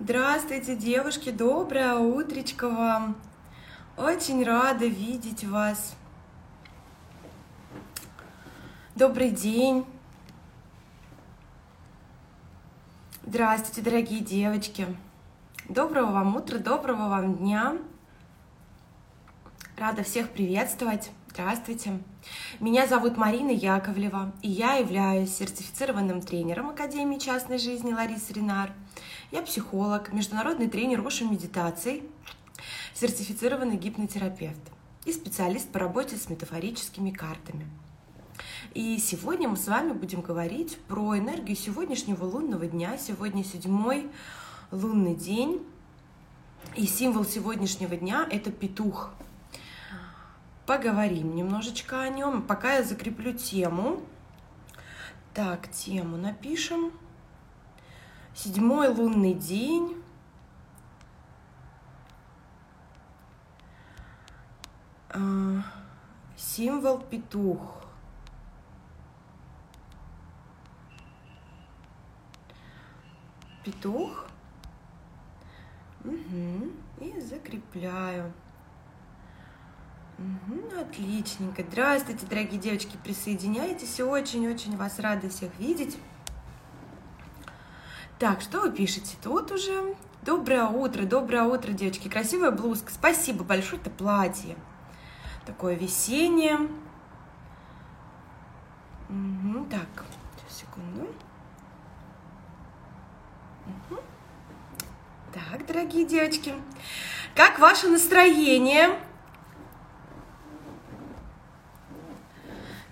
Здравствуйте, девушки, доброе утречко вам. Очень рада видеть вас. Добрый день. Здравствуйте, дорогие девочки. Доброго вам утра, доброго вам дня. Рада всех приветствовать. Здравствуйте. Меня зовут Марина Яковлева, и я являюсь сертифицированным тренером Академии частной жизни Ларисы Ренар – я психолог, международный тренер Оша медитаций, сертифицированный гипнотерапевт и специалист по работе с метафорическими картами. И сегодня мы с вами будем говорить про энергию сегодняшнего лунного дня. Сегодня седьмой лунный день. И символ сегодняшнего дня – это петух. Поговорим немножечко о нем. Пока я закреплю тему. Так, тему напишем. Седьмой лунный день. А, символ петух. Петух. Угу. И закрепляю. Угу, отличненько. Здравствуйте, дорогие девочки, присоединяйтесь. Очень-очень вас рада всех видеть. Так, что вы пишете тут уже? Доброе утро, доброе утро, девочки. Красивая блузка. Спасибо большое, это платье. Такое весеннее. Угу, так, секунду. Угу. Так, дорогие девочки, как ваше настроение?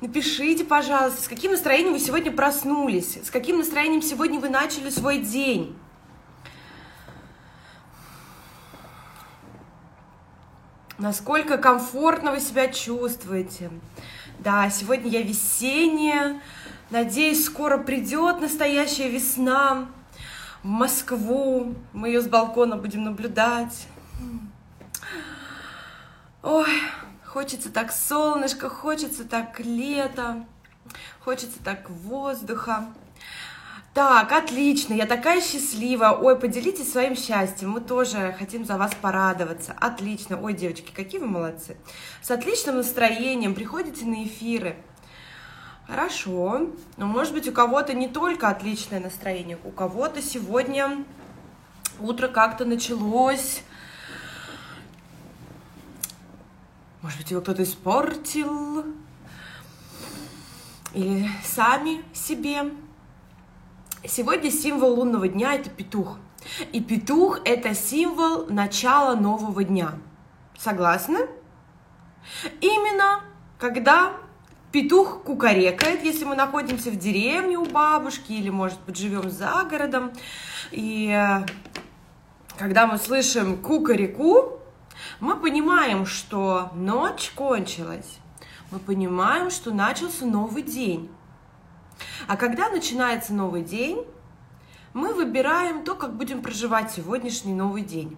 Напишите, пожалуйста, с каким настроением вы сегодня проснулись, с каким настроением сегодня вы начали свой день. Насколько комфортно вы себя чувствуете. Да, сегодня я весенняя. Надеюсь, скоро придет настоящая весна в Москву. Мы ее с балкона будем наблюдать. Ой, Хочется так солнышко, хочется так лето, хочется так воздуха. Так, отлично, я такая счастливая. Ой, поделитесь своим счастьем, мы тоже хотим за вас порадоваться. Отлично. Ой, девочки, какие вы молодцы. С отличным настроением приходите на эфиры. Хорошо. Но может быть у кого-то не только отличное настроение, у кого-то сегодня утро как-то началось Может быть, его кто-то испортил? Или сами себе? Сегодня символ лунного дня – это петух. И петух – это символ начала нового дня. Согласны? Именно когда петух кукарекает, если мы находимся в деревне у бабушки или, может быть, живем за городом. И э, когда мы слышим кукареку, мы понимаем, что ночь кончилась, мы понимаем, что начался новый день. А когда начинается новый день, мы выбираем то, как будем проживать сегодняшний новый день.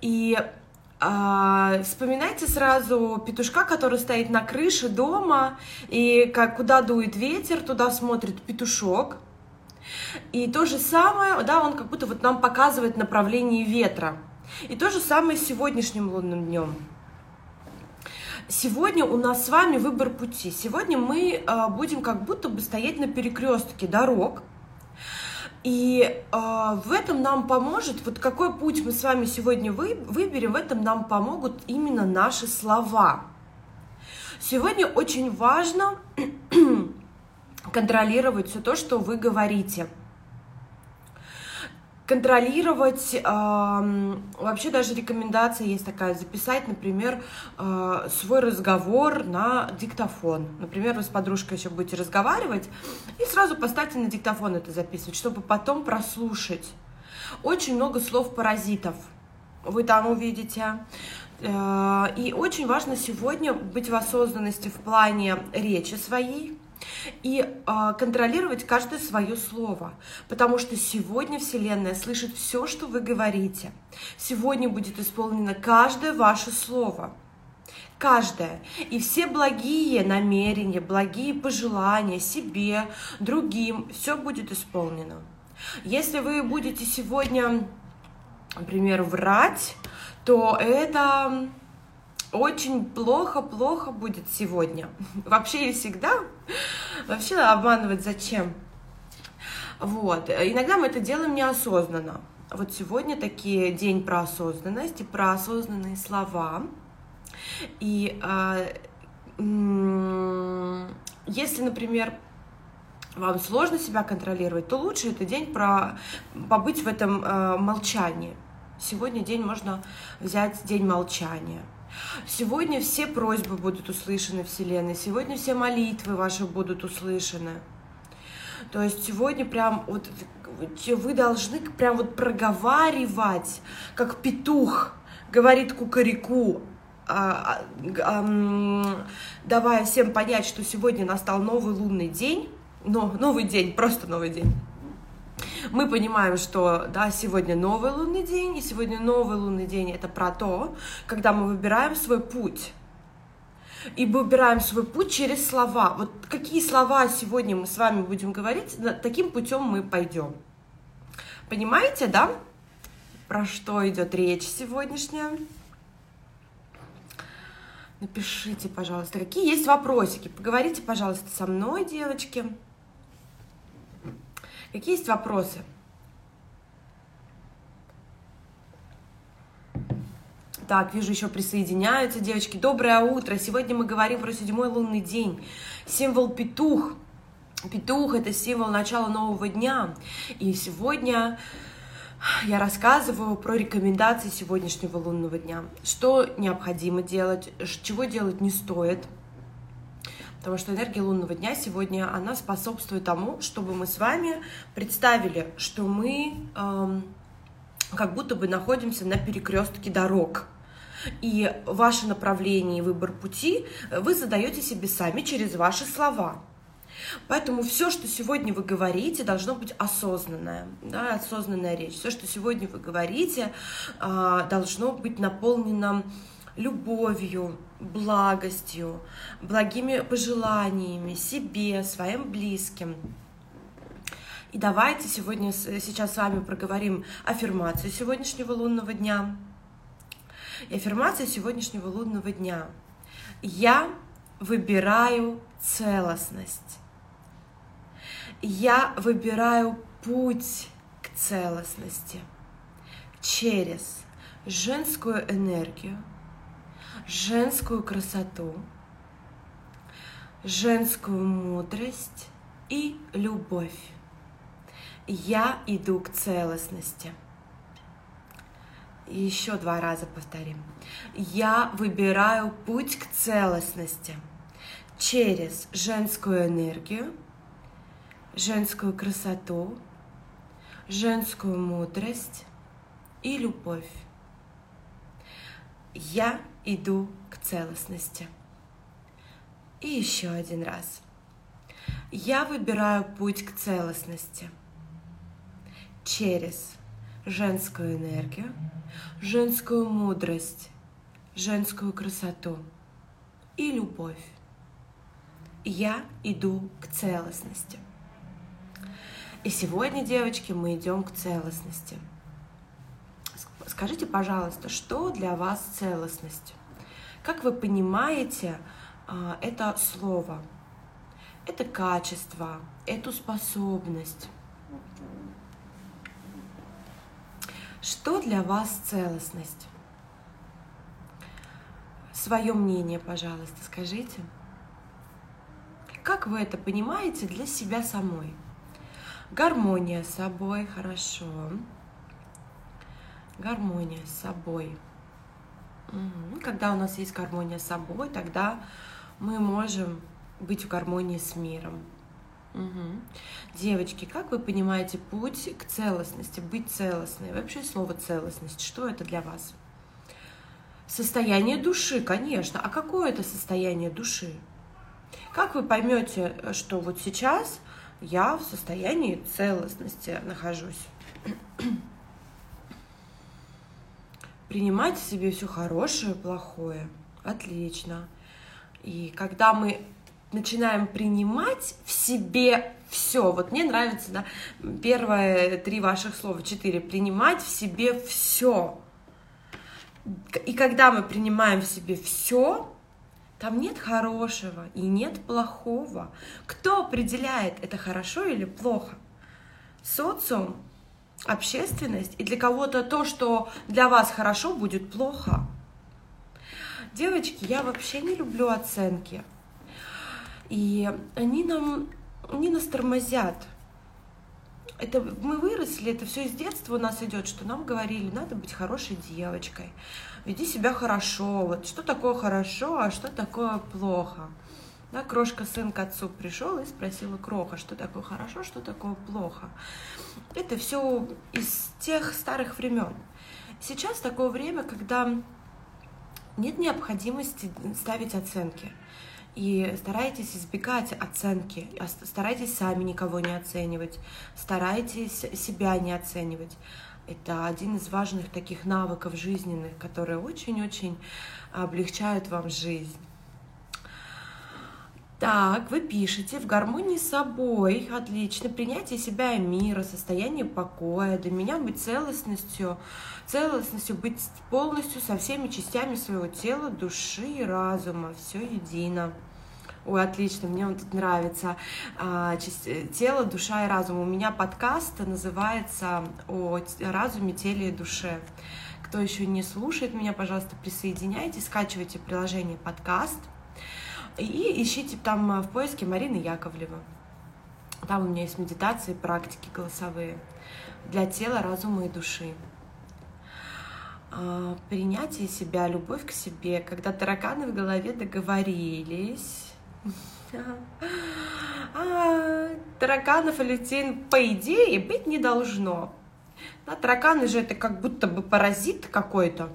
И э, вспоминайте сразу петушка, который стоит на крыше дома, и как, куда дует ветер, туда смотрит петушок. И то же самое, да, он как будто вот нам показывает направление ветра. И то же самое с сегодняшним лунным днем. Сегодня у нас с вами выбор пути. Сегодня мы э, будем как будто бы стоять на перекрестке дорог. И э, в этом нам поможет, вот какой путь мы с вами сегодня вы, выберем, в этом нам помогут именно наши слова. Сегодня очень важно контролировать все то, что вы говорите – контролировать, э, вообще даже рекомендация есть такая, записать, например, э, свой разговор на диктофон. Например, вы с подружкой еще будете разговаривать, и сразу поставьте на диктофон это записывать, чтобы потом прослушать. Очень много слов-паразитов вы там увидите. Э, и очень важно сегодня быть в осознанности в плане речи своей, и э, контролировать каждое свое слово, потому что сегодня Вселенная слышит все, что вы говорите. Сегодня будет исполнено каждое ваше слово. Каждое. И все благие намерения, благие пожелания себе, другим, все будет исполнено. Если вы будете сегодня, например, врать, то это очень плохо-плохо будет сегодня. Вообще и всегда. Вообще обманывать зачем? Вот. Иногда мы это делаем неосознанно. Вот сегодня такие день про осознанность и про осознанные слова. И э, если, например, вам сложно себя контролировать, то лучше это день про побыть в этом э, молчании. Сегодня день можно взять день молчания. Сегодня все просьбы будут услышаны Вселенной, сегодня все молитвы ваши будут услышаны. То есть сегодня прям вот вы должны прям вот проговаривать, как петух говорит кукареку, а, а, а, давая всем понять, что сегодня настал новый лунный день, но новый день, просто новый день. Мы понимаем, что да, сегодня новый лунный день, и сегодня новый лунный день это про то, когда мы выбираем свой путь. И выбираем свой путь через слова. Вот какие слова сегодня мы с вами будем говорить, таким путем мы пойдем. Понимаете, да? Про что идет речь сегодняшняя? Напишите, пожалуйста, какие есть вопросики. Поговорите, пожалуйста, со мной, девочки. Какие есть вопросы? Так, вижу, еще присоединяются девочки. Доброе утро. Сегодня мы говорим про седьмой лунный день. Символ петух. Петух – это символ начала нового дня. И сегодня я рассказываю про рекомендации сегодняшнего лунного дня. Что необходимо делать, чего делать не стоит. Потому что энергия лунного дня сегодня, она способствует тому, чтобы мы с вами представили, что мы эм, как будто бы находимся на перекрестке дорог. И ваше направление и выбор пути вы задаете себе сами через ваши слова. Поэтому все, что сегодня вы говорите, должно быть осознанное, да, осознанная речь. Все, что сегодня вы говорите, а, должно быть наполнено любовью, благостью, благими пожеланиями себе, своим близким. И давайте сегодня сейчас с вами проговорим аффирмацию сегодняшнего лунного дня. И аффирмация сегодняшнего лунного дня. Я выбираю целостность я выбираю путь к целостности через женскую энергию, женскую красоту, женскую мудрость и любовь. Я иду к целостности. еще два раза повторим. Я выбираю путь к целостности через женскую энергию, женскую красоту, женскую мудрость и любовь. Я иду к целостности. И еще один раз. Я выбираю путь к целостности через женскую энергию, женскую мудрость, женскую красоту и любовь. Я иду к целостности. И сегодня, девочки, мы идем к целостности. Скажите, пожалуйста, что для вас целостность? Как вы понимаете а, это слово, это качество, эту способность? Что для вас целостность? Свое мнение, пожалуйста, скажите. Как вы это понимаете для себя самой? Гармония с собой, хорошо. Гармония с собой. Угу. Когда у нас есть гармония с собой, тогда мы можем быть в гармонии с миром. Угу. Девочки, как вы понимаете путь к целостности, быть целостной? Вообще слово целостность, что это для вас? Состояние души, конечно. А какое это состояние души? Как вы поймете, что вот сейчас я в состоянии целостности нахожусь. Принимать в себе все хорошее плохое. Отлично. И когда мы начинаем принимать в себе все. Вот мне нравится, да, первые три ваших слова, четыре. Принимать в себе все. И когда мы принимаем в себе все, там нет хорошего и нет плохого. Кто определяет, это хорошо или плохо? Социум, общественность. И для кого-то то, что для вас хорошо, будет плохо. Девочки, я вообще не люблю оценки. И они нам, они нас тормозят. Это мы выросли, это все из детства у нас идет, что нам говорили, надо быть хорошей девочкой, веди себя хорошо. Вот что такое хорошо, а что такое плохо. Да, крошка сын к отцу пришел и спросила Кроха, что такое хорошо, что такое плохо. Это все из тех старых времен. Сейчас такое время, когда нет необходимости ставить оценки. И старайтесь избегать оценки, старайтесь сами никого не оценивать, старайтесь себя не оценивать. Это один из важных таких навыков жизненных, которые очень-очень облегчают вам жизнь. Так, вы пишете в гармонии с собой, отлично, принятие себя и мира, состояние покоя, для меня быть целостностью, целостностью, быть полностью со всеми частями своего тела, души и разума, все едино. Ой, отлично, мне он тут нравится. А, тело, душа и разум. У меня подкаст называется о разуме, теле и душе. Кто еще не слушает меня, пожалуйста, присоединяйтесь, скачивайте приложение подкаст – и ищите там э, в поиске Марины Яковлева. Там у меня есть медитации, практики голосовые для тела, разума и души. А, принятие себя, любовь к себе, когда тараканы в голове договорились. А, тараканов и лютин, по идее, быть не должно. Да, тараканы же это как будто бы паразит какой-то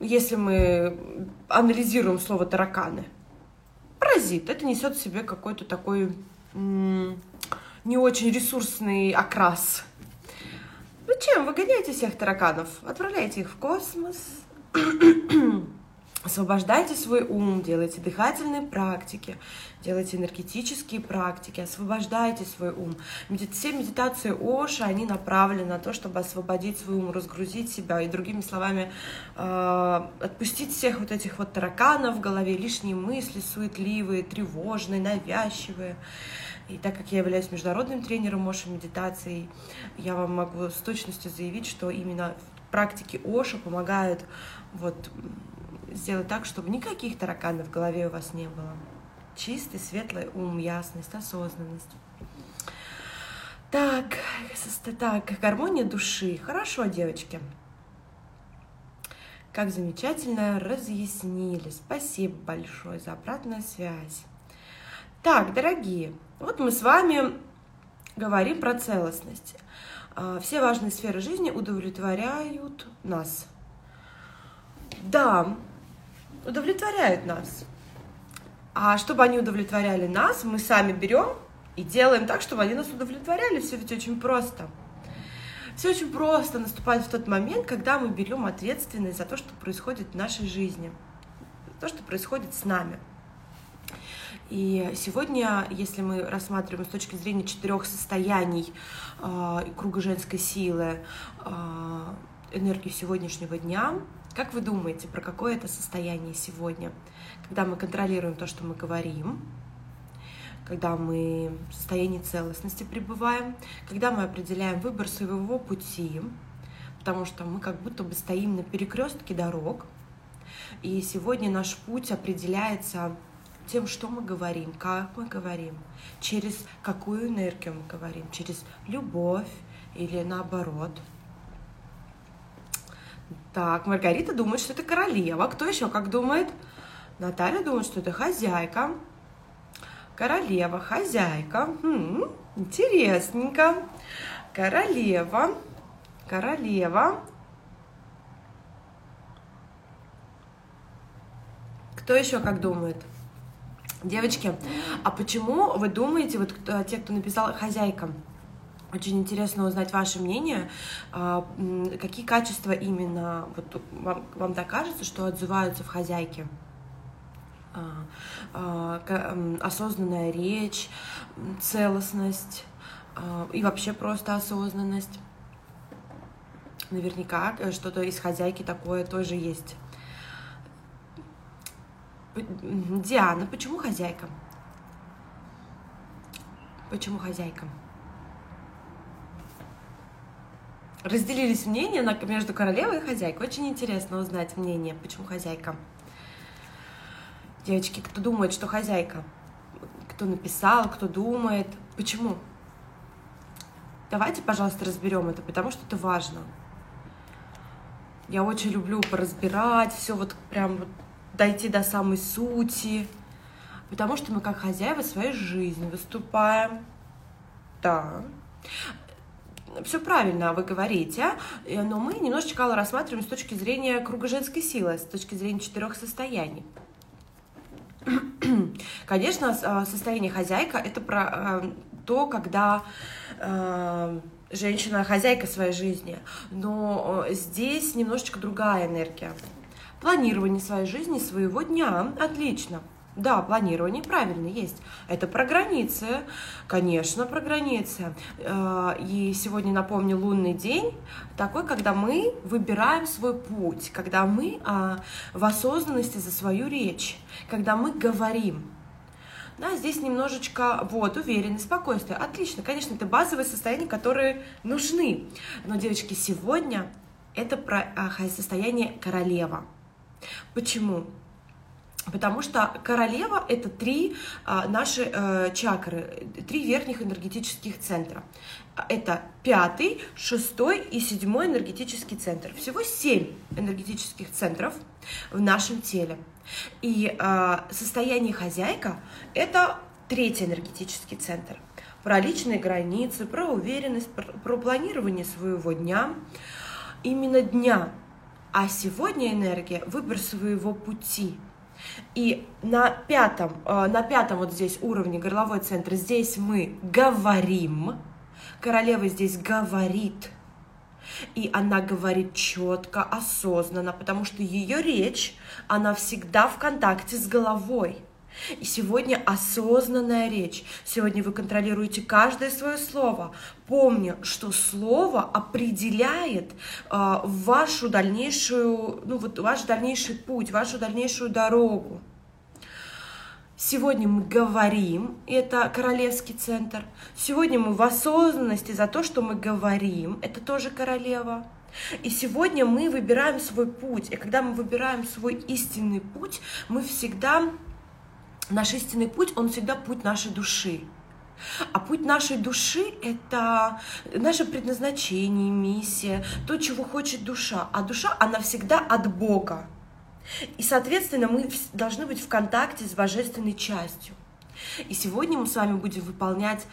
если мы анализируем слово тараканы, паразит, это несет в себе какой-то такой не очень ресурсный окрас. Зачем? Выгоняйте всех тараканов, отправляйте их в космос, Освобождайте свой ум, делайте дыхательные практики, делайте энергетические практики, освобождайте свой ум. Все медитации Оша, они направлены на то, чтобы освободить свой ум, разгрузить себя и, другими словами, э, отпустить всех вот этих вот тараканов в голове, лишние мысли суетливые, тревожные, навязчивые. И так как я являюсь международным тренером Оша медитации, я вам могу с точностью заявить, что именно практики Оша помогают вот сделать так, чтобы никаких тараканов в голове у вас не было. Чистый, светлый ум, ясность, осознанность. Так, так, гармония души. Хорошо, девочки. Как замечательно разъяснили. Спасибо большое за обратную связь. Так, дорогие, вот мы с вами говорим про целостность. А, все важные сферы жизни удовлетворяют нас. Да, удовлетворяют нас. А чтобы они удовлетворяли нас, мы сами берем и делаем так, чтобы они нас удовлетворяли. Все ведь очень просто. Все очень просто наступает в тот момент, когда мы берем ответственность за то, что происходит в нашей жизни, то, что происходит с нами. И сегодня, если мы рассматриваем с точки зрения четырех состояний э, круга женской силы, э, энергии сегодняшнего дня, как вы думаете, про какое это состояние сегодня? Когда мы контролируем то, что мы говорим, когда мы в состоянии целостности пребываем, когда мы определяем выбор своего пути, потому что мы как будто бы стоим на перекрестке дорог, и сегодня наш путь определяется тем, что мы говорим, как мы говорим, через какую энергию мы говорим, через любовь или наоборот – так, Маргарита думает, что это королева. Кто еще как думает? Наталья думает, что это хозяйка. Королева, хозяйка. М-м, интересненько. Королева. Королева. Кто еще как думает? Девочки, а почему вы думаете, вот те, кто написал хозяйка, очень интересно узнать ваше мнение, а, какие качества именно вот вам, вам так кажется, что отзываются в хозяйке осознанная речь, целостность а, и вообще просто осознанность. Наверняка э, что-то из хозяйки такое тоже есть. Диана, почему хозяйка? Почему хозяйка? Разделились мнения между королевой и хозяйкой. Очень интересно узнать мнение, почему хозяйка. Девочки, кто думает, что хозяйка? Кто написал, кто думает? Почему? Давайте, пожалуйста, разберем это, потому что это важно. Я очень люблю поразбирать, все вот прям вот дойти до самой сути, потому что мы как хозяева своей жизни выступаем. Да. Все правильно вы говорите, но мы немножечко рассматриваем с точки зрения круга женской силы, с точки зрения четырех состояний. Конечно, а, состояние хозяйка это про а, то, когда а, женщина хозяйка своей жизни, но здесь немножечко другая энергия. Планирование своей жизни, своего дня, отлично. Да, планирование правильно есть. Это про границы, конечно, про границы. Э, и сегодня, напомню, лунный день такой, когда мы выбираем свой путь, когда мы а, в осознанности за свою речь, когда мы говорим. Да, здесь немножечко вот, уверенность, спокойствие. Отлично, конечно, это базовые состояния, которые нужны. Но, девочки, сегодня это про а, состояние королева. Почему? Потому что королева — это три а, наши э, чакры, три верхних энергетических центра. Это пятый, шестой и седьмой энергетический центр. Всего семь энергетических центров в нашем теле. И э, состояние хозяйка — это третий энергетический центр. Про личные границы, про уверенность, про, про планирование своего дня. Именно дня. А сегодня энергия — выбор своего пути — и на пятом, э, на пятом вот здесь уровне горловой центр, здесь мы говорим, королева здесь говорит, и она говорит четко, осознанно, потому что ее речь, она всегда в контакте с головой. И сегодня осознанная речь. Сегодня вы контролируете каждое свое слово. Помню, что слово определяет э, вашу дальнейшую, ну вот ваш дальнейший путь, вашу дальнейшую дорогу. Сегодня мы говорим, это королевский центр. Сегодня мы в осознанности за то, что мы говорим, это тоже королева. И сегодня мы выбираем свой путь. И когда мы выбираем свой истинный путь, мы всегда наш истинный путь, он всегда путь нашей души. А путь нашей души — это наше предназначение, миссия, то, чего хочет душа. А душа, она всегда от Бога. И, соответственно, мы должны быть в контакте с божественной частью. И сегодня мы с вами будем выполнять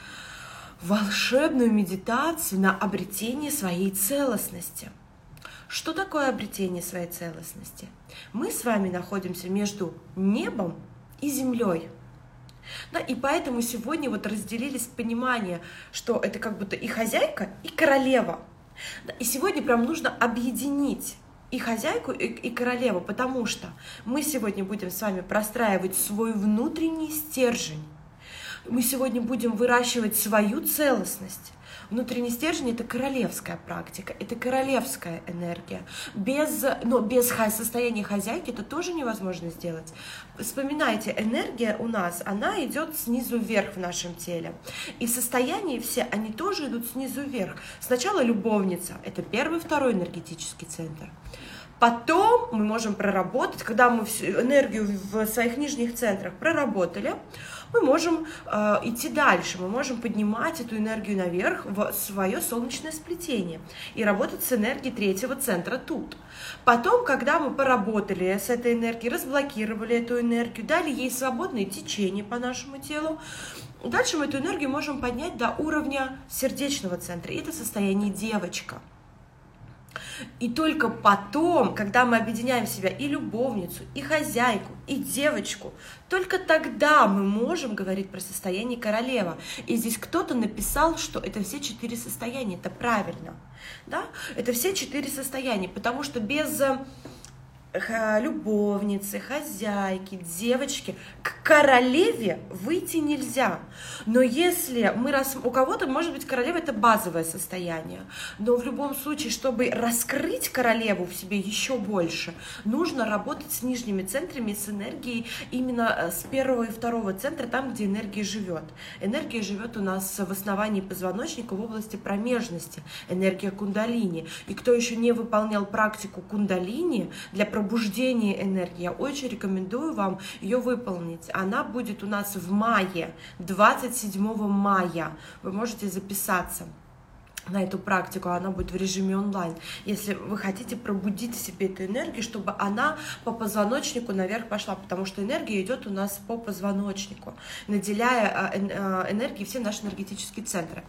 волшебную медитацию на обретение своей целостности. Что такое обретение своей целостности? Мы с вами находимся между небом и землей. Да, и поэтому сегодня вот разделились понимание, что это как будто и хозяйка, и королева. Да, и сегодня прям нужно объединить и хозяйку, и, и королеву, потому что мы сегодня будем с вами простраивать свой внутренний стержень. Мы сегодня будем выращивать свою целостность. Внутренний стержень — это королевская практика, это королевская энергия. Без, но без состояния хозяйки это тоже невозможно сделать. Вспоминайте, энергия у нас, она идет снизу вверх в нашем теле. И состояния все, они тоже идут снизу вверх. Сначала любовница, это первый, второй энергетический центр. Потом мы можем проработать, когда мы всю энергию в своих нижних центрах проработали, мы можем э, идти дальше, мы можем поднимать эту энергию наверх в свое солнечное сплетение и работать с энергией третьего центра тут. Потом, когда мы поработали с этой энергией, разблокировали эту энергию, дали ей свободное течение по нашему телу, дальше мы эту энергию можем поднять до уровня сердечного центра. Это состояние девочка – и только потом, когда мы объединяем в себя и любовницу, и хозяйку, и девочку, только тогда мы можем говорить про состояние королева. И здесь кто-то написал, что это все четыре состояния. Это правильно. Да? Это все четыре состояния, потому что без любовницы, хозяйки, девочки, к королеве выйти нельзя. Но если мы рас... у кого-то, может быть, королева это базовое состояние, но в любом случае, чтобы раскрыть королеву в себе еще больше, нужно работать с нижними центрами, с энергией именно э, с первого и второго центра, там, где энергия живет. Энергия живет у нас в основании позвоночника в области промежности, энергия кундалини. И кто еще не выполнял практику кундалини для пробуждения энергии, я очень рекомендую вам ее выполнить. Она будет у нас в мае, 27 мая. Вы можете записаться на эту практику, она будет в режиме онлайн. Если вы хотите пробудить в себе эту энергию, чтобы она по позвоночнику наверх пошла, потому что энергия идет у нас по позвоночнику, наделяя а, а, энергией все наши энергетические центры.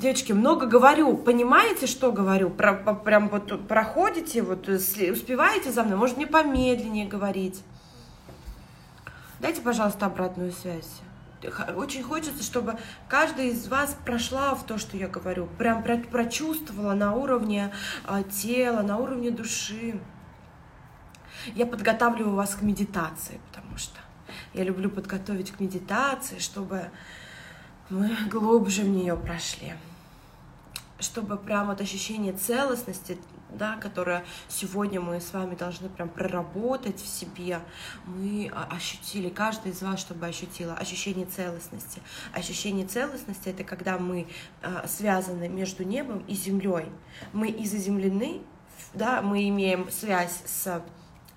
Девочки, много говорю, понимаете, что говорю? Про, по, прям вот проходите, вот успеваете за мной, может мне помедленнее говорить. Дайте, пожалуйста, обратную связь. Очень хочется, чтобы каждая из вас прошла в то, что я говорю, прям прочувствовала на уровне а, тела, на уровне души. Я подготавливаю вас к медитации, потому что я люблю подготовить к медитации, чтобы мы глубже в нее прошли чтобы прям вот ощущение целостности, да, которое сегодня мы с вами должны прям проработать в себе, мы ощутили, каждый из вас, чтобы ощутила ощущение целостности. Ощущение целостности — это когда мы а, связаны между небом и землей. Мы и заземлены, да, мы имеем связь с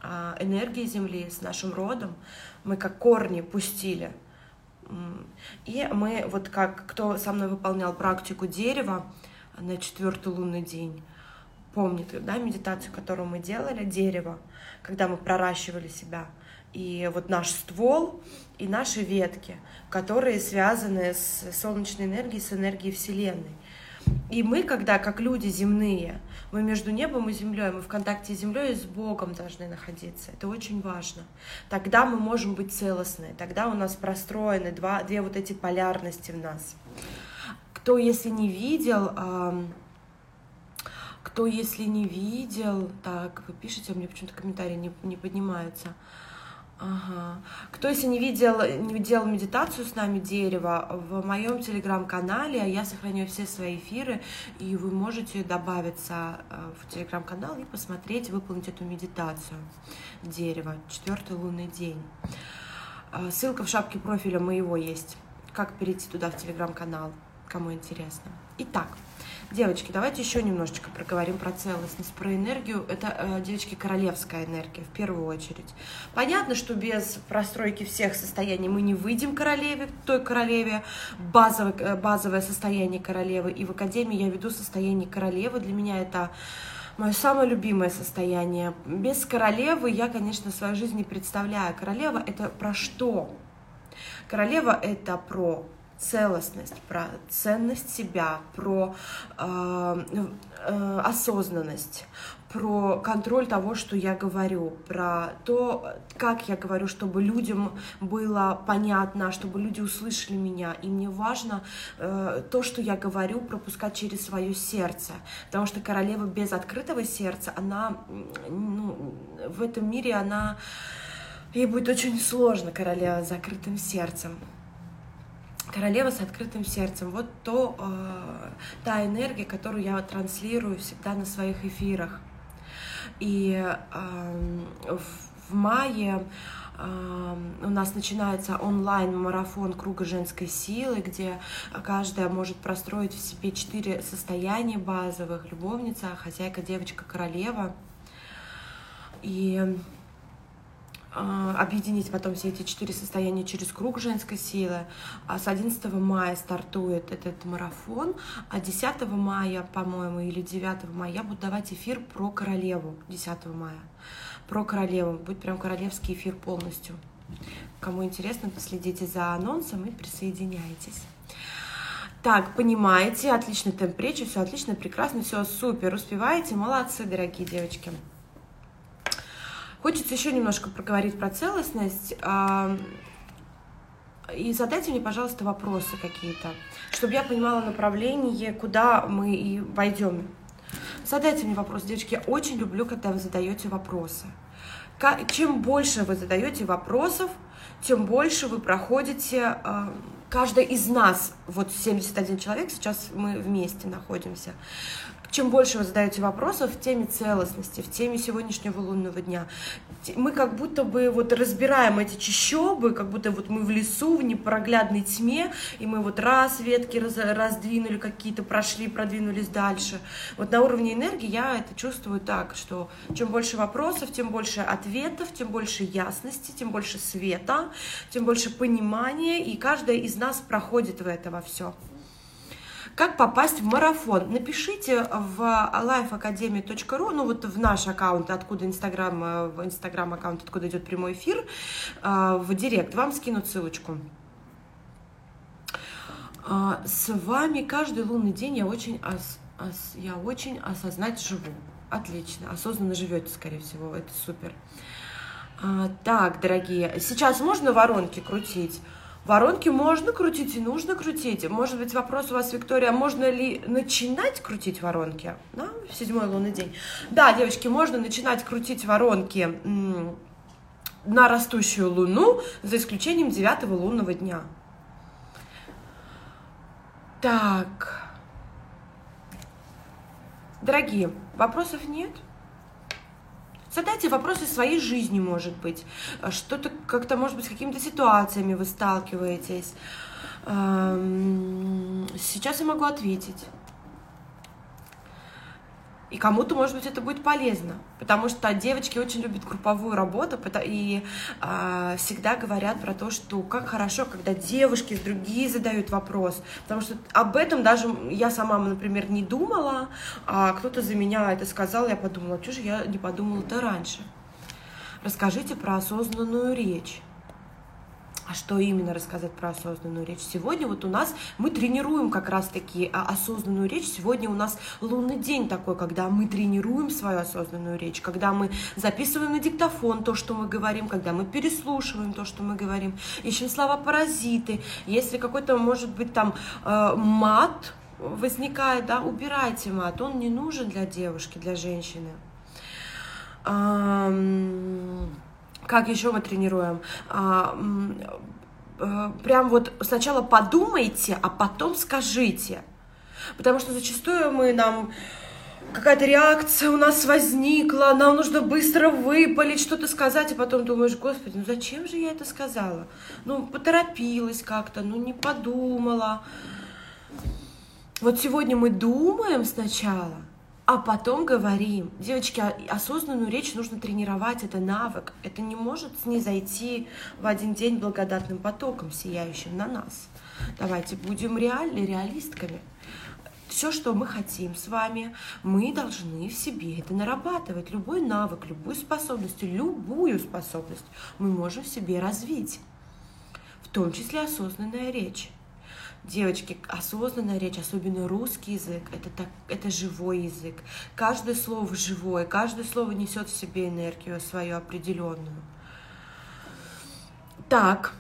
а, энергией Земли, с нашим родом, мы как корни пустили — и мы, вот как кто со мной выполнял практику дерева, на четвертый лунный день. Помните, да, медитацию, которую мы делали, дерево, когда мы проращивали себя. И вот наш ствол и наши ветки, которые связаны с солнечной энергией, с энергией Вселенной. И мы, когда как люди земные, мы между небом и землей, мы в контакте с землей и с Богом должны находиться. Это очень важно. Тогда мы можем быть целостны, тогда у нас простроены два, две вот эти полярности в нас. Кто, если не видел, кто, если не видел, так, вы пишете, у меня почему-то комментарии не, не поднимаются. Ага. Кто, если не видел, не видел медитацию с нами дерево, в моем телеграм-канале я сохраняю все свои эфиры, и вы можете добавиться э, в телеграм-канал и посмотреть, выполнить эту медитацию дерева, четвертый лунный день. Э, ссылка в шапке профиля моего есть. Как перейти туда в телеграм-канал? Кому интересно. Итак, девочки, давайте еще немножечко проговорим про целостность, про энергию. Это, э, девочки, королевская энергия в первую очередь. Понятно, что без простройки всех состояний мы не выйдем королеве, той королеве, базовое, э, базовое состояние королевы. И в академии я веду состояние королевы. Для меня это мое самое любимое состояние. Без королевы я, конечно, свою жизнь не представляю. Королева — это про что? Королева — это про целостность, про ценность себя, про э, э, осознанность, про контроль того, что я говорю, про то, как я говорю, чтобы людям было понятно, чтобы люди услышали меня. И мне важно э, то, что я говорю, пропускать через свое сердце, потому что королева без открытого сердца, она ну, в этом мире она ей будет очень сложно королева с закрытым сердцем. Королева с открытым сердцем. Вот то, э, та энергия, которую я транслирую всегда на своих эфирах. И э, в, в мае э, у нас начинается онлайн-марафон круга женской силы, где каждая может простроить в себе четыре состояния базовых. Любовница, хозяйка, девочка, королева. И объединить потом все эти четыре состояния через круг женской силы. А с 11 мая стартует этот марафон, а 10 мая, по-моему, или 9 мая я буду давать эфир про королеву 10 мая. Про королеву. Будет прям королевский эфир полностью. Кому интересно, следите за анонсом и присоединяйтесь. Так, понимаете, отличный темп речи, все отлично, прекрасно, все супер, успеваете, молодцы, дорогие девочки. Хочется еще немножко проговорить про целостность. И задайте мне, пожалуйста, вопросы какие-то, чтобы я понимала направление, куда мы и войдем. Задайте мне вопрос, девочки. Я очень люблю, когда вы задаете вопросы. Чем больше вы задаете вопросов, тем больше вы проходите, каждый из нас, вот 71 человек, сейчас мы вместе находимся, чем больше вы задаете вопросов в теме целостности, в теме сегодняшнего лунного дня, мы как будто бы вот разбираем эти чащобы, как будто вот мы в лесу, в непроглядной тьме, и мы вот раз ветки раз, раздвинули какие-то, прошли, продвинулись дальше. Вот на уровне энергии я это чувствую так, что чем больше вопросов, тем больше ответов, тем больше ясности, тем больше света, тем больше понимания, и каждая из нас проходит в это во все. Как попасть в марафон? Напишите в lifeacademy.ru, ну вот в наш аккаунт, откуда Инстаграм, э, в Инстаграм аккаунт, откуда идет прямой эфир, э, в Директ, вам скинут ссылочку. Э, с вами каждый лунный день я очень, ос, ос, я очень осознать живу. Отлично, осознанно живете, скорее всего, это супер. Так, дорогие, сейчас можно воронки крутить? Воронки можно крутить и нужно крутить. Может быть, вопрос у вас, Виктория, можно ли начинать крутить воронки? Да, в седьмой лунный день. Да, девочки, можно начинать крутить воронки на растущую луну, за исключением девятого лунного дня. Так. Дорогие, вопросов нет? Задайте вопросы своей жизни, может быть. Что-то как-то, может быть, с какими-то ситуациями вы сталкиваетесь. Эм, сейчас я могу ответить. И кому-то, может быть, это будет полезно, потому что девочки очень любят групповую работу и э, всегда говорят про то, что как хорошо, когда девушки другие задают вопрос, потому что об этом даже я сама, например, не думала, а кто-то за меня это сказал, я подумала, что же я не подумала-то раньше. Расскажите про осознанную речь. А что именно рассказать про осознанную речь? Сегодня вот у нас мы тренируем как раз-таки а, осознанную речь. Сегодня у нас лунный день такой, когда мы тренируем свою осознанную речь, когда мы записываем на диктофон то, что мы говорим, когда мы переслушиваем то, что мы говорим, ищем слова-паразиты. Если какой-то, может быть, там э, мат возникает, да, убирайте мат, он не нужен для девушки, для женщины. Как еще мы тренируем? А, э, прям вот сначала подумайте, а потом скажите. Потому что зачастую мы нам какая-то реакция у нас возникла, нам нужно быстро выпалить, что-то сказать, и потом думаешь, господи, ну зачем же я это сказала? Ну, поторопилась как-то, ну не подумала. Вот сегодня мы думаем сначала – а потом говорим. Девочки, а осознанную речь нужно тренировать, это навык. Это не может не зайти в один день благодатным потоком, сияющим на нас. Давайте будем реальны, реалистками. Все, что мы хотим с вами, мы должны в себе это нарабатывать. Любой навык, любую способность, любую способность мы можем в себе развить. В том числе осознанная речь. Девочки, осознанная речь, особенно русский язык, это, так, это живой язык. Каждое слово живое, каждое слово несет в себе энергию свою определенную. Так.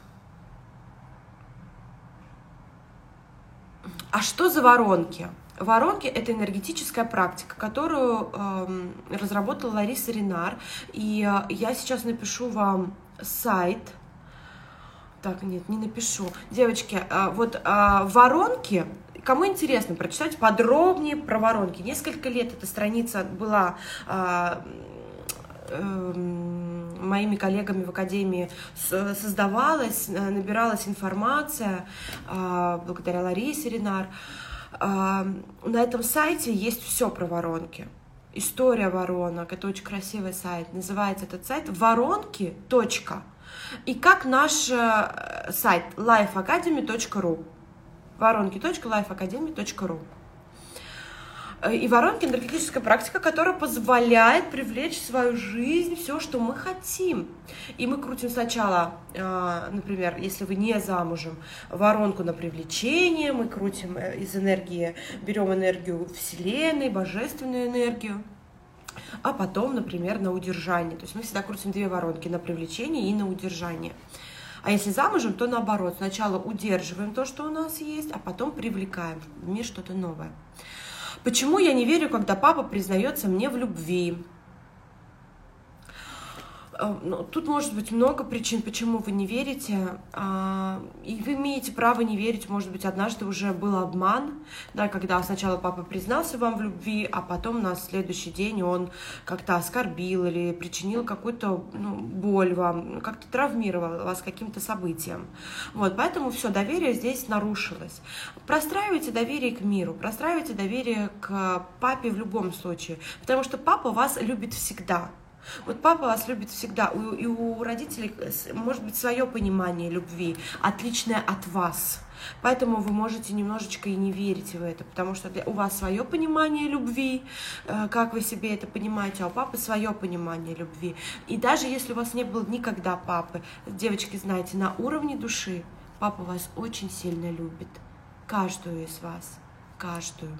А что за воронки? Воронки – это энергетическая практика, которую э, разработала Лариса Ренар. И э, я сейчас напишу вам сайт – так, нет, не напишу. Девочки, а, вот а, воронки, кому интересно прочитать подробнее про воронки. Несколько лет эта страница была а, эм, моими коллегами в академии создавалась, набиралась информация благодаря Ларисе Ренар. На этом сайте есть все про воронки. История воронок, это очень красивый сайт. Называется этот сайт воронки. И как наш э, сайт lifeacademy.ru воронки.lifeacademy.ru э, и воронки энергетическая практика, которая позволяет привлечь в свою жизнь все, что мы хотим. И мы крутим сначала, э, например, если вы не замужем, воронку на привлечение, мы крутим из энергии, берем энергию Вселенной, божественную энергию а потом, например, на удержание. То есть мы всегда крутим две воронки на привлечение и на удержание. А если замужем, то наоборот. Сначала удерживаем то, что у нас есть, а потом привлекаем в мир что-то новое. Почему я не верю, когда папа признается мне в любви? Э, ну, тут может быть много причин, почему вы не верите, а, и вы имеете право не верить, может быть, однажды уже был обман, да, когда сначала папа признался вам в любви, а потом на следующий день он как-то оскорбил или причинил какую-то ну, боль вам, как-то травмировал вас каким-то событием. Вот, поэтому все, доверие здесь нарушилось. Простраивайте доверие к миру, простраивайте доверие к папе в любом случае, потому что папа вас любит всегда, вот папа вас любит всегда, и у родителей может быть свое понимание любви, отличное от вас. Поэтому вы можете немножечко и не верить в это, потому что у вас свое понимание любви, э, как вы себе это понимаете, а у папы свое понимание любви. И даже если у вас не было никогда папы, девочки, знаете, на уровне души папа вас очень сильно любит. Каждую из вас. Каждую.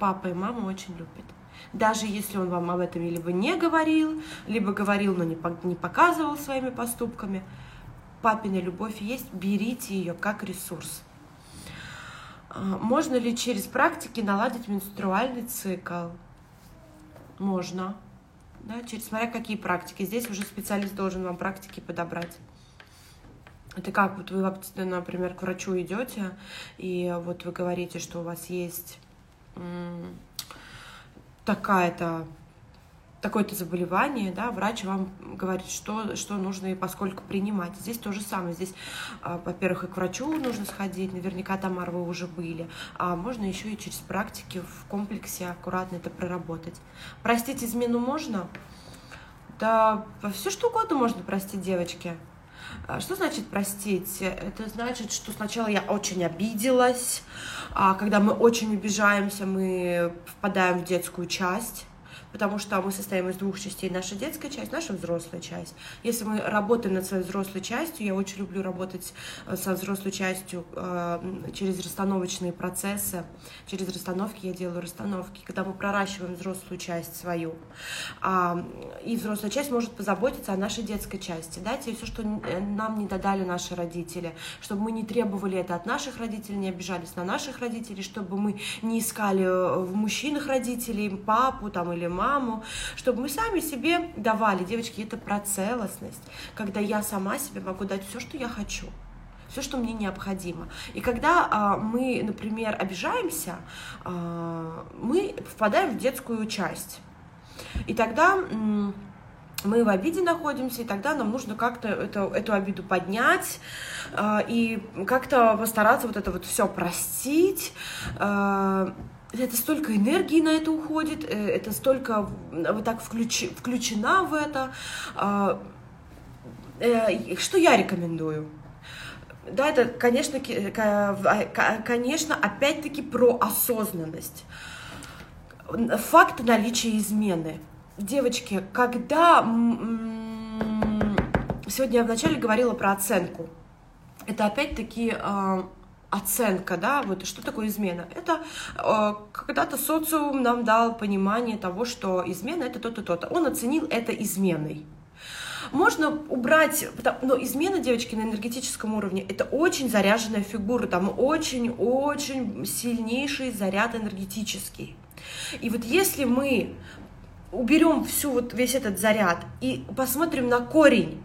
Папа и мама очень любят даже если он вам об этом либо не говорил, либо говорил, но не, показывал своими поступками. Папина любовь есть, берите ее как ресурс. А, можно ли через практики наладить менструальный цикл? Можно. Да, через смотря какие практики. Здесь уже специалист должен вам практики подобрать. Это как, вот вы, например, к врачу идете, и вот вы говорите, что у вас есть такая-то такое-то заболевание, да, врач вам говорит, что, что нужно и поскольку принимать. Здесь то же самое. Здесь, а, во-первых, и к врачу нужно сходить, наверняка, Тамар, вы уже были, а можно еще и через практики в комплексе аккуратно это проработать. Простить измену можно? Да, все что угодно можно простить девочки. А что значит простить? Это значит, что сначала я очень обиделась, а когда мы очень обижаемся, мы впадаем в детскую часть потому что мы состоим из двух частей. Наша детская часть, наша взрослая часть. Если мы работаем над своей взрослой частью, я очень люблю работать э, со взрослой частью э, через расстановочные процессы. Через расстановки я делаю расстановки, когда мы проращиваем взрослую часть свою. А, и взрослая часть может позаботиться о нашей детской части, дать ей все, что э, нам не додали наши родители, чтобы мы не требовали это от наших родителей, не обижались на наших родителей, чтобы мы не искали в мужчинах родителей, папу там или маму, маму, чтобы мы сами себе давали, девочки, это про целостность, когда я сама себе могу дать все, что я хочу все, что мне необходимо. И когда а, мы, например, обижаемся, а, мы впадаем в детскую часть. И тогда м- мы в обиде находимся, и тогда нам нужно как-то это, эту обиду поднять э, и как-то постараться вот это вот все простить. Э, это столько энергии на это уходит, э, это столько вот так включ, включена в это. А, э, что я рекомендую? Да, это, конечно, а, конечно, опять-таки про осознанность. Факт наличия измены. Девочки, когда... Сегодня я вначале говорила про оценку. Это опять-таки а, оценка, да, вот что такое измена? Это э, когда-то социум нам дал понимание того, что измена это то-то, то-то. Он оценил это изменой. Можно убрать, но измена, девочки, на энергетическом уровне, это очень заряженная фигура, там очень-очень сильнейший заряд энергетический. И вот если мы уберем всю вот весь этот заряд и посмотрим на корень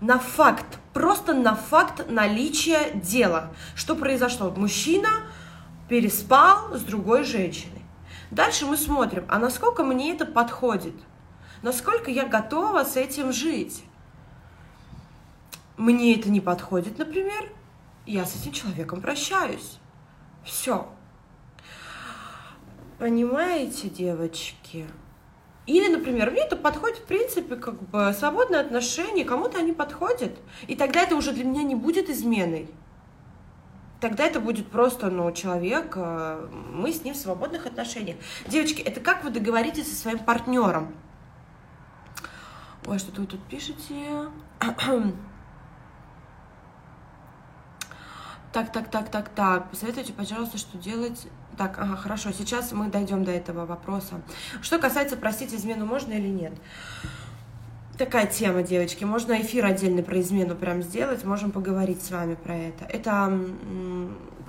на факт, просто на факт наличия дела. Что произошло? Мужчина переспал с другой женщиной. Дальше мы смотрим, а насколько мне это подходит? Насколько я готова с этим жить? Мне это не подходит, например, я с этим человеком прощаюсь. Все. Понимаете, девочки? Или, например, мне это подходит, в принципе, как бы свободные отношения, кому-то они подходят. И тогда это уже для меня не будет изменой. Тогда это будет просто, ну, человек, э, мы с ним в свободных отношениях. Девочки, это как вы договоритесь со своим партнером? Ой, что-то вы тут пишете. Так, так, так, так, так. Посоветуйте, пожалуйста, что делать так, ага, хорошо, сейчас мы дойдем до этого вопроса. Что касается простить измену, можно или нет? такая тема, девочки. Можно эфир отдельный про измену прям сделать, можем поговорить с вами про это. Это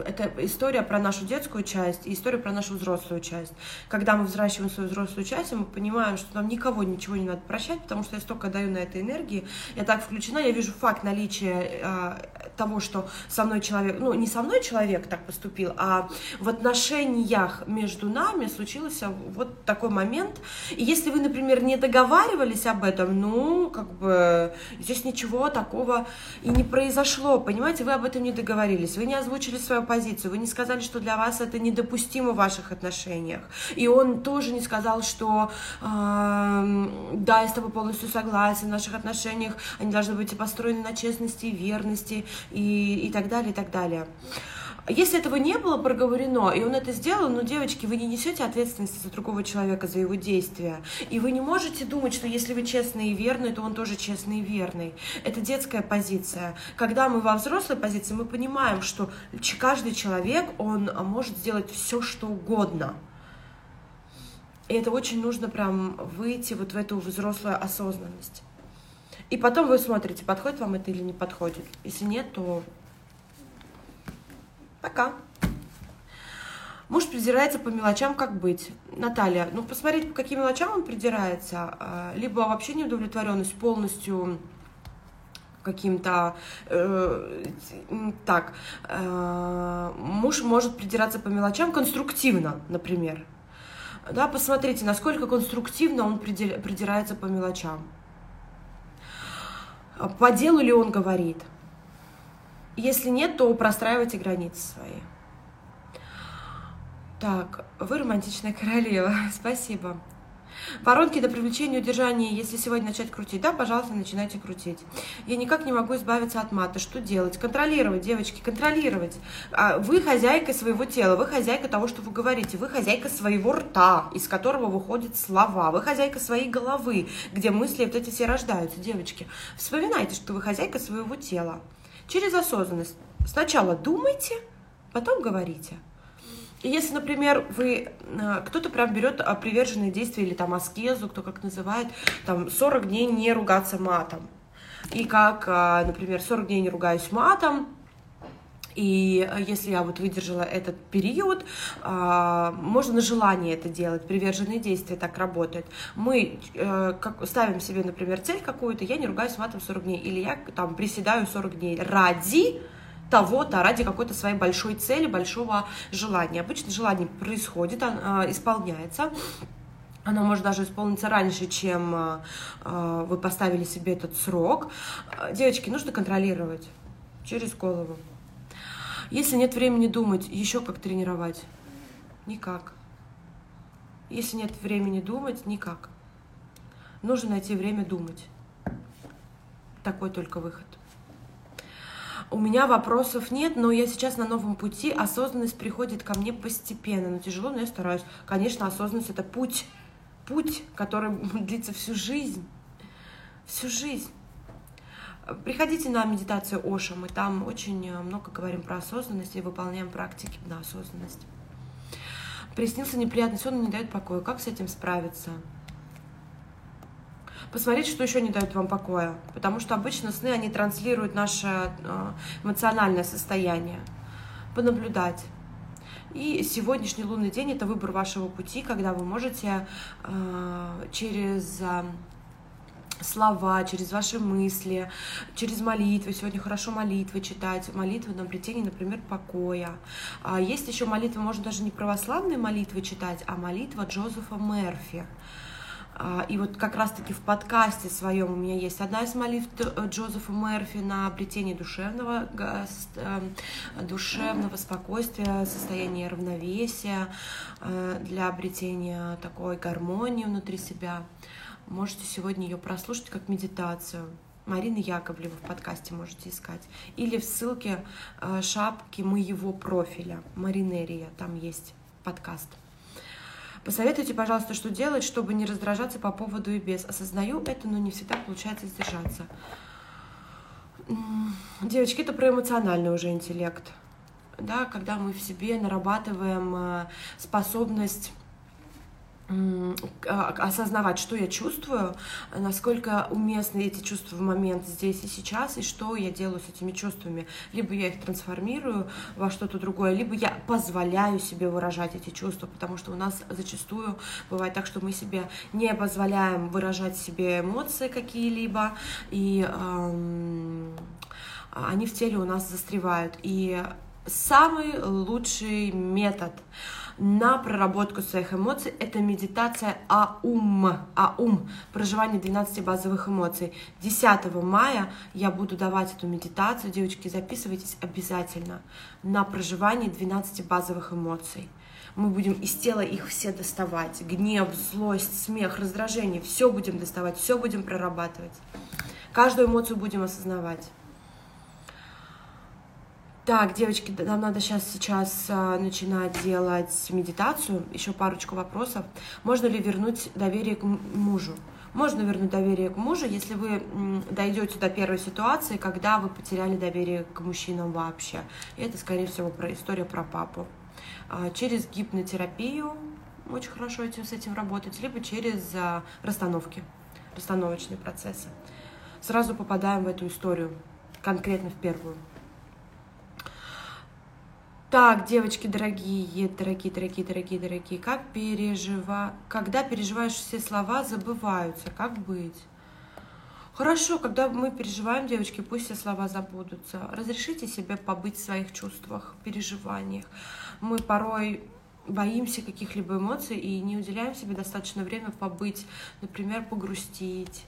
это история про нашу детскую часть и история про нашу взрослую часть. Когда мы взращиваем свою взрослую часть, мы понимаем, что нам никого ничего не надо прощать, потому что я столько даю на этой энергии, я так включена, я вижу факт наличия э, того, что со мной человек, ну не со мной человек так поступил, а в отношениях между нами случился вот такой момент. И если вы, например, не договаривались об этом, ну как бы здесь ничего такого и не произошло, понимаете, вы об этом не договорились, вы не озвучили свое позицию, вы не сказали, что для вас это недопустимо в ваших отношениях. И он тоже не сказал, что э, да, я с тобой полностью согласен, в наших отношениях они должны быть построены на честности и верности и, и так далее, и так далее. Если этого не было проговорено, и он это сделал, ну, девочки, вы не несете ответственности за другого человека, за его действия. И вы не можете думать, что если вы честный и верный, то он тоже честный и верный. Это детская позиция. Когда мы во взрослой позиции, мы понимаем, что каждый человек, он может сделать все, что угодно. И это очень нужно прям выйти вот в эту взрослую осознанность. И потом вы смотрите, подходит вам это или не подходит. Если нет, то Пока. Муж придирается по мелочам, как быть. Наталья, ну посмотреть, по каким мелочам он придирается. А, либо вообще неудовлетворенность полностью каким-то э, так э, муж может придираться по мелочам конструктивно, например. Да, посмотрите, насколько конструктивно он придирается по мелочам. По делу ли он говорит? Если нет, то простраивайте границы свои. Так, вы романтичная королева. Спасибо. Воронки до привлечения удержания, если сегодня начать крутить, да, пожалуйста, начинайте крутить. Я никак не могу избавиться от мата. Что делать? Контролировать, девочки, контролировать. А, вы хозяйка своего тела, вы хозяйка того, что вы говорите, вы хозяйка своего рта, из которого выходят слова, вы хозяйка своей головы, где мысли вот эти все рождаются, девочки. Вспоминайте, что вы хозяйка своего тела через осознанность. Сначала думайте, потом говорите. И если, например, вы, э, кто-то прям берет приверженные действия или там аскезу, кто как называет, там 40 дней не ругаться матом. И как, а, например, 40 дней не ругаюсь матом, и э, если я вот выдержала этот период, можно на желание это делать, приверженные действия так работают. Мы э, ставим себе, например, цель какую-то, я не ругаюсь матом 40 дней, или я там приседаю 40 дней ради того-то, ради какой-то своей большой цели, большого желания. Обычно желание происходит, а, исполняется, оно может даже исполниться раньше, чем а, вы поставили себе этот срок. Девочки, нужно контролировать через голову. Если нет времени думать, еще как тренировать? Никак. Если нет времени думать, никак. Нужно найти время думать. Такой только выход. У меня вопросов нет, но я сейчас на новом пути. Осознанность приходит ко мне постепенно. Но тяжело, но я стараюсь. Конечно, осознанность — это путь. Путь, который длится всю жизнь. Всю жизнь. Приходите на медитацию Оша, мы там очень э, много говорим про осознанность и выполняем практики на осознанность. Приснился неприятный сон и не дает покоя. Как с этим справиться? Посмотрите, что еще не дает вам покоя. Потому что обычно сны, они транслируют наше э, эмоциональное состояние. Понаблюдать. И сегодняшний лунный день – это выбор вашего пути, когда вы можете э, через слова, через ваши мысли, через молитвы. Сегодня хорошо молитвы читать, молитвы на обретение, например, покоя. А есть еще молитвы, можно даже не православные молитвы читать, а молитва Джозефа Мерфи. А, и вот как раз-таки в подкасте своем у меня есть одна из молитв Джозефа Мерфи на обретение душевного, эм, душевного спокойствия, состояния равновесия, э, для обретения такой гармонии внутри себя. Можете сегодня ее прослушать как медитацию. Марина Яковлева в подкасте можете искать. Или в ссылке э, шапки моего профиля, Маринерия, там есть подкаст. Посоветуйте, пожалуйста, что делать, чтобы не раздражаться по поводу и без. Осознаю это, но не всегда получается сдержаться. Девочки, это про эмоциональный уже интеллект. Да, когда мы в себе нарабатываем э, способность осознавать, что я чувствую, насколько уместны эти чувства в момент здесь и сейчас, и что я делаю с этими чувствами. Либо я их трансформирую во что-то другое, либо я позволяю себе выражать эти чувства, потому что у нас зачастую бывает так, что мы себе не позволяем выражать себе эмоции какие-либо, и эм, они в теле у нас застревают. И самый лучший метод — на проработку своих эмоций. Это медитация АУМ, АУМ, проживание 12 базовых эмоций. 10 мая я буду давать эту медитацию. Девочки, записывайтесь обязательно на проживание 12 базовых эмоций. Мы будем из тела их все доставать. Гнев, злость, смех, раздражение. Все будем доставать, все будем прорабатывать. Каждую эмоцию будем осознавать. Так, девочки, нам надо сейчас сейчас начинать делать медитацию. Еще парочку вопросов. Можно ли вернуть доверие к мужу? Можно вернуть доверие к мужу, если вы дойдете до первой ситуации, когда вы потеряли доверие к мужчинам вообще. И это, скорее всего, про история про папу. А, через гипнотерапию очень хорошо этим, с этим работать, либо через а, расстановки, расстановочные процессы. Сразу попадаем в эту историю, конкретно в первую. Так, девочки дорогие, дорогие, дорогие, дорогие, дорогие, как пережива... Когда переживаешь все слова, забываются, как быть? Хорошо, когда мы переживаем, девочки, пусть все слова забудутся. Разрешите себе побыть в своих чувствах, переживаниях. Мы порой боимся каких-либо эмоций и не уделяем себе достаточно время побыть, например, погрустить.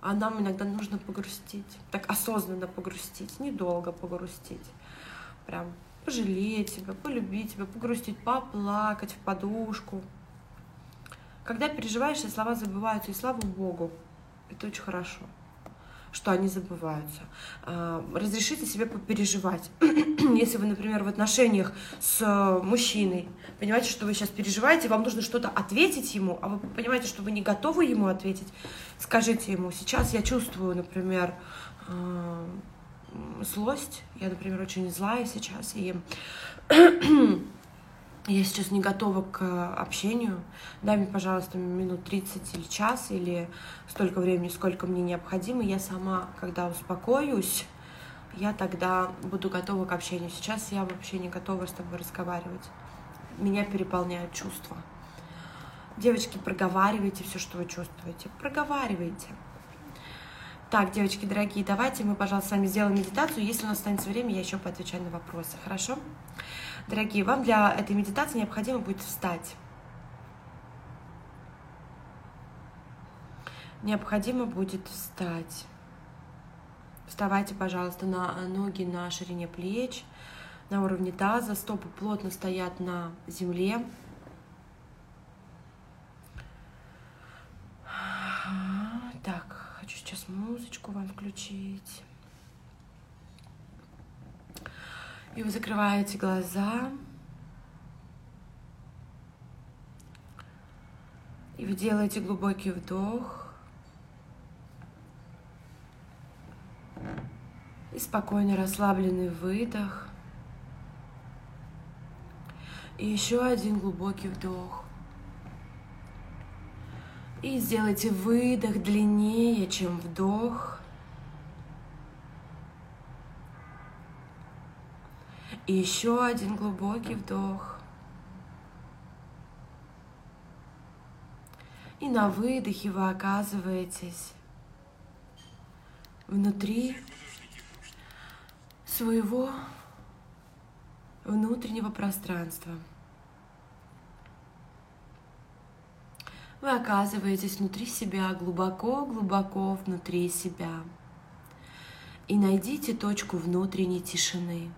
А нам иногда нужно погрустить, так осознанно погрустить, недолго погрустить. Прям пожалеть тебя, полюбить тебя, погрустить, поплакать в подушку. Когда переживаешь, все слова забываются, и слава Богу, это очень хорошо, что они забываются. А, разрешите себе попереживать. Если вы, например, в отношениях с мужчиной, понимаете, что вы сейчас переживаете, вам нужно что-то ответить ему, а вы понимаете, что вы не готовы ему ответить, скажите ему, сейчас я чувствую, например, а, злость. Я, например, очень злая сейчас, и я сейчас не готова к общению. Дай мне, пожалуйста, минут 30 или час, или столько времени, сколько мне необходимо. Я сама, когда успокоюсь, я тогда буду готова к общению. Сейчас я вообще не готова с тобой разговаривать. Меня переполняют чувства. Девочки, проговаривайте все, что вы чувствуете. Проговаривайте. Так, девочки дорогие, давайте мы, пожалуйста, с вами сделаем медитацию. Если у нас останется время, я еще поотвечаю на вопросы. Хорошо? Дорогие, вам для этой медитации необходимо будет встать. Необходимо будет встать. Вставайте, пожалуйста, на ноги на ширине плеч, на уровне таза. Стопы плотно стоят на земле. Так, Хочу музычку вам включить. И вы закрываете глаза. И вы делаете глубокий вдох. И спокойно расслабленный выдох. И еще один глубокий вдох. И сделайте выдох длиннее, чем вдох. И еще один глубокий вдох. И на выдохе вы оказываетесь внутри своего внутреннего пространства. Вы оказываетесь внутри себя, глубоко-глубоко внутри себя. И найдите точку внутренней тишины.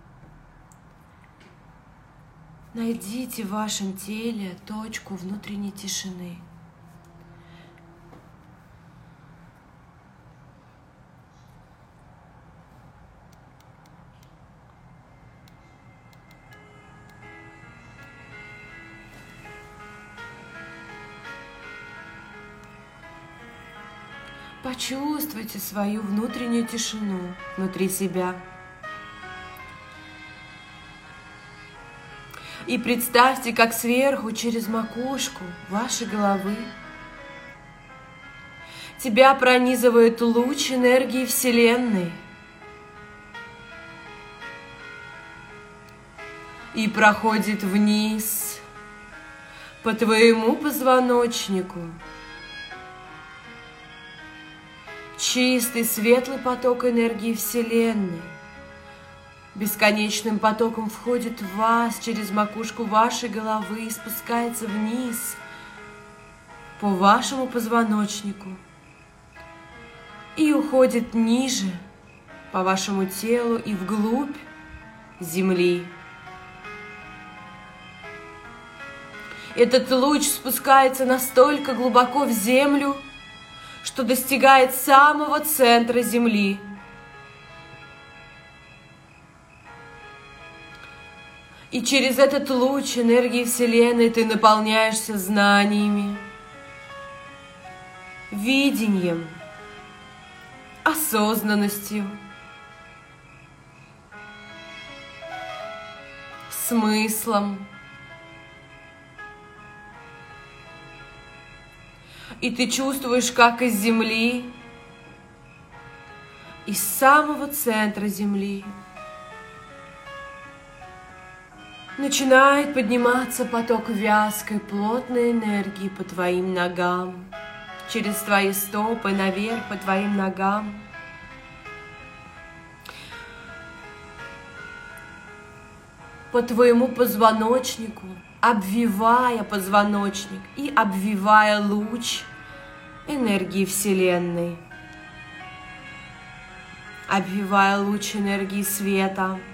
Найдите в вашем теле точку внутренней тишины. Почувствуйте свою внутреннюю тишину внутри себя. И представьте, как сверху через макушку вашей головы тебя пронизывает луч энергии Вселенной и проходит вниз по твоему позвоночнику. Чистый, светлый поток энергии Вселенной бесконечным потоком входит в вас через макушку вашей головы и спускается вниз по вашему позвоночнику и уходит ниже по вашему телу и вглубь земли. Этот луч спускается настолько глубоко в землю, что достигает самого центра земли. И через этот луч энергии Вселенной ты наполняешься знаниями, видением, осознанностью, смыслом. И ты чувствуешь, как из земли, из самого центра земли, начинает подниматься поток вязкой, плотной энергии по твоим ногам, через твои стопы наверх по твоим ногам. По твоему позвоночнику, обвивая позвоночник и обвивая луч энергии Вселенной, обвивая луч энергии света –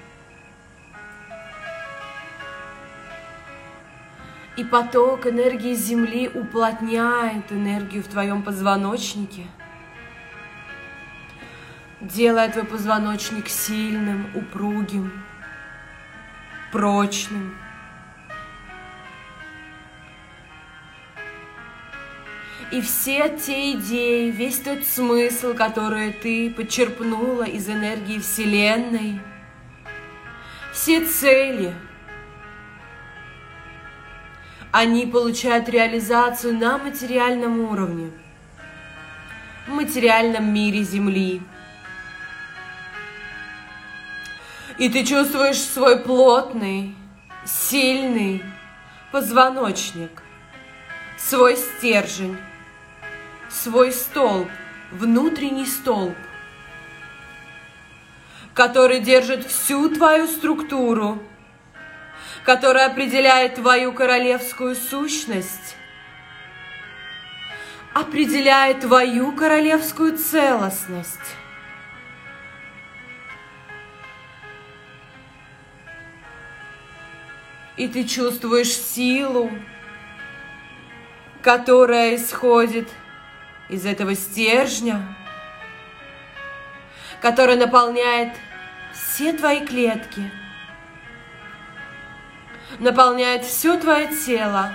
И поток энергии Земли уплотняет энергию в твоем позвоночнике, делая твой позвоночник сильным, упругим, прочным. И все те идеи, весь тот смысл, который ты подчерпнула из энергии Вселенной, все цели – они получают реализацию на материальном уровне, в материальном мире Земли. И ты чувствуешь свой плотный, сильный позвоночник, свой стержень, свой столб, внутренний столб, который держит всю твою структуру – которая определяет твою королевскую сущность, определяет твою королевскую целостность. И ты чувствуешь силу, которая исходит из этого стержня, которая наполняет все твои клетки – наполняет все твое тело.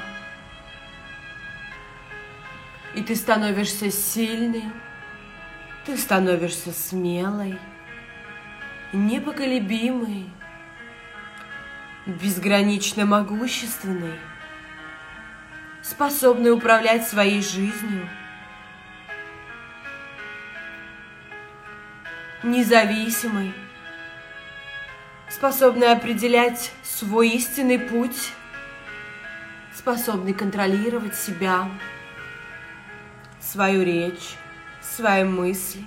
И ты становишься сильной, ты становишься смелой, непоколебимой, безгранично могущественной, способной управлять своей жизнью, независимой, способный определять свой истинный путь, способный контролировать себя, свою речь, свои мысли,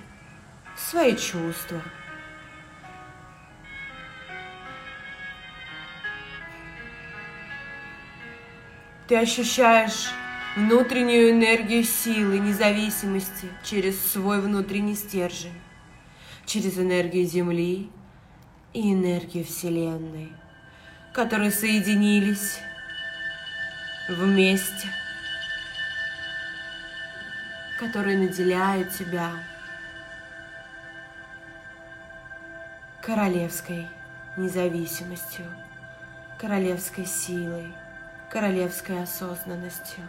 свои чувства. Ты ощущаешь внутреннюю энергию силы, независимости через свой внутренний стержень, через энергию Земли, и энергию Вселенной, которые соединились вместе, которые наделяют тебя королевской независимостью, королевской силой, королевской осознанностью.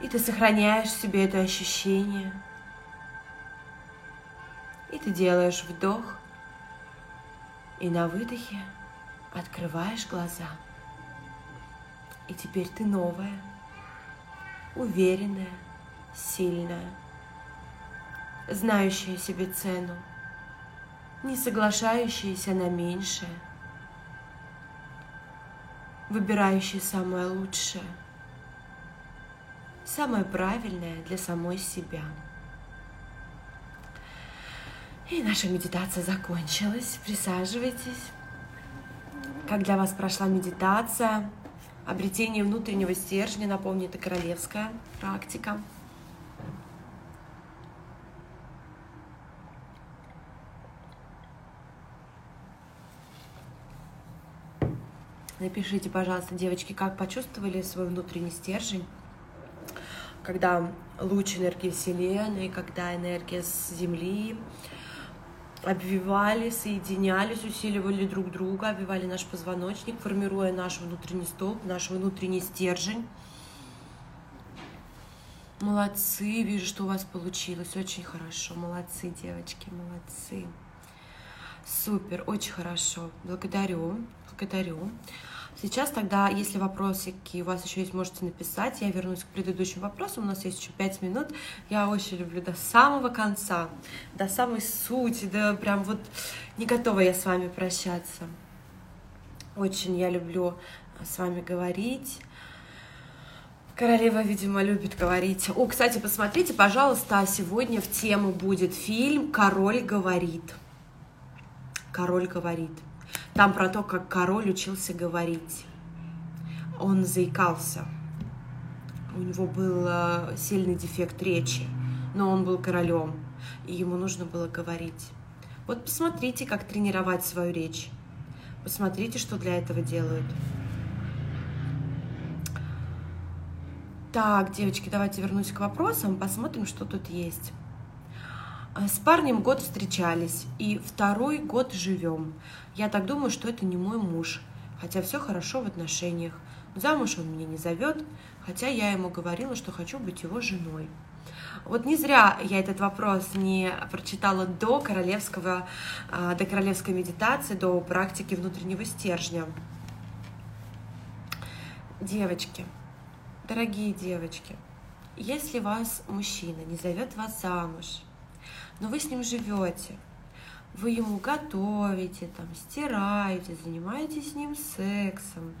И ты сохраняешь в себе это ощущение – и ты делаешь вдох. И на выдохе открываешь глаза. И теперь ты новая, уверенная, сильная, знающая себе цену, не соглашающаяся на меньшее, выбирающая самое лучшее, самое правильное для самой себя. И наша медитация закончилась. Присаживайтесь. Как для вас прошла медитация? Обретение внутреннего стержня, напомню, это королевская практика. Напишите, пожалуйста, девочки, как почувствовали свой внутренний стержень, когда луч энергии Вселенной, когда энергия с Земли обвивали, соединялись, усиливали друг друга, обвивали наш позвоночник, формируя наш внутренний столб, наш внутренний стержень. Молодцы, вижу, что у вас получилось, очень хорошо. Молодцы, девочки, молодцы. Супер, очень хорошо. Благодарю, благодарю. Сейчас тогда, если вопросики у вас еще есть, можете написать. Я вернусь к предыдущим вопросам. У нас есть еще пять минут. Я очень люблю до самого конца, до самой сути, да прям вот не готова я с вами прощаться. Очень я люблю с вами говорить. Королева, видимо, любит говорить. О, кстати, посмотрите, пожалуйста, сегодня в тему будет фильм «Король говорит». «Король говорит». Там про то, как король учился говорить. Он заикался. У него был э, сильный дефект речи, но он был королем, и ему нужно было говорить. Вот посмотрите, как тренировать свою речь. Посмотрите, что для этого делают. Так, девочки, давайте вернусь к вопросам, посмотрим, что тут есть. Э, с парнем год встречались, и второй год живем. Я так думаю, что это не мой муж, хотя все хорошо в отношениях. Замуж он меня не зовет, хотя я ему говорила, что хочу быть его женой. Вот не зря я этот вопрос не прочитала до королевского, э, до королевской медитации, до практики внутреннего стержня. Девочки, дорогие девочки, если вас мужчина не зовет вас замуж, но вы с ним живете, вы ему готовите, там, стираете, занимаетесь с ним сексом,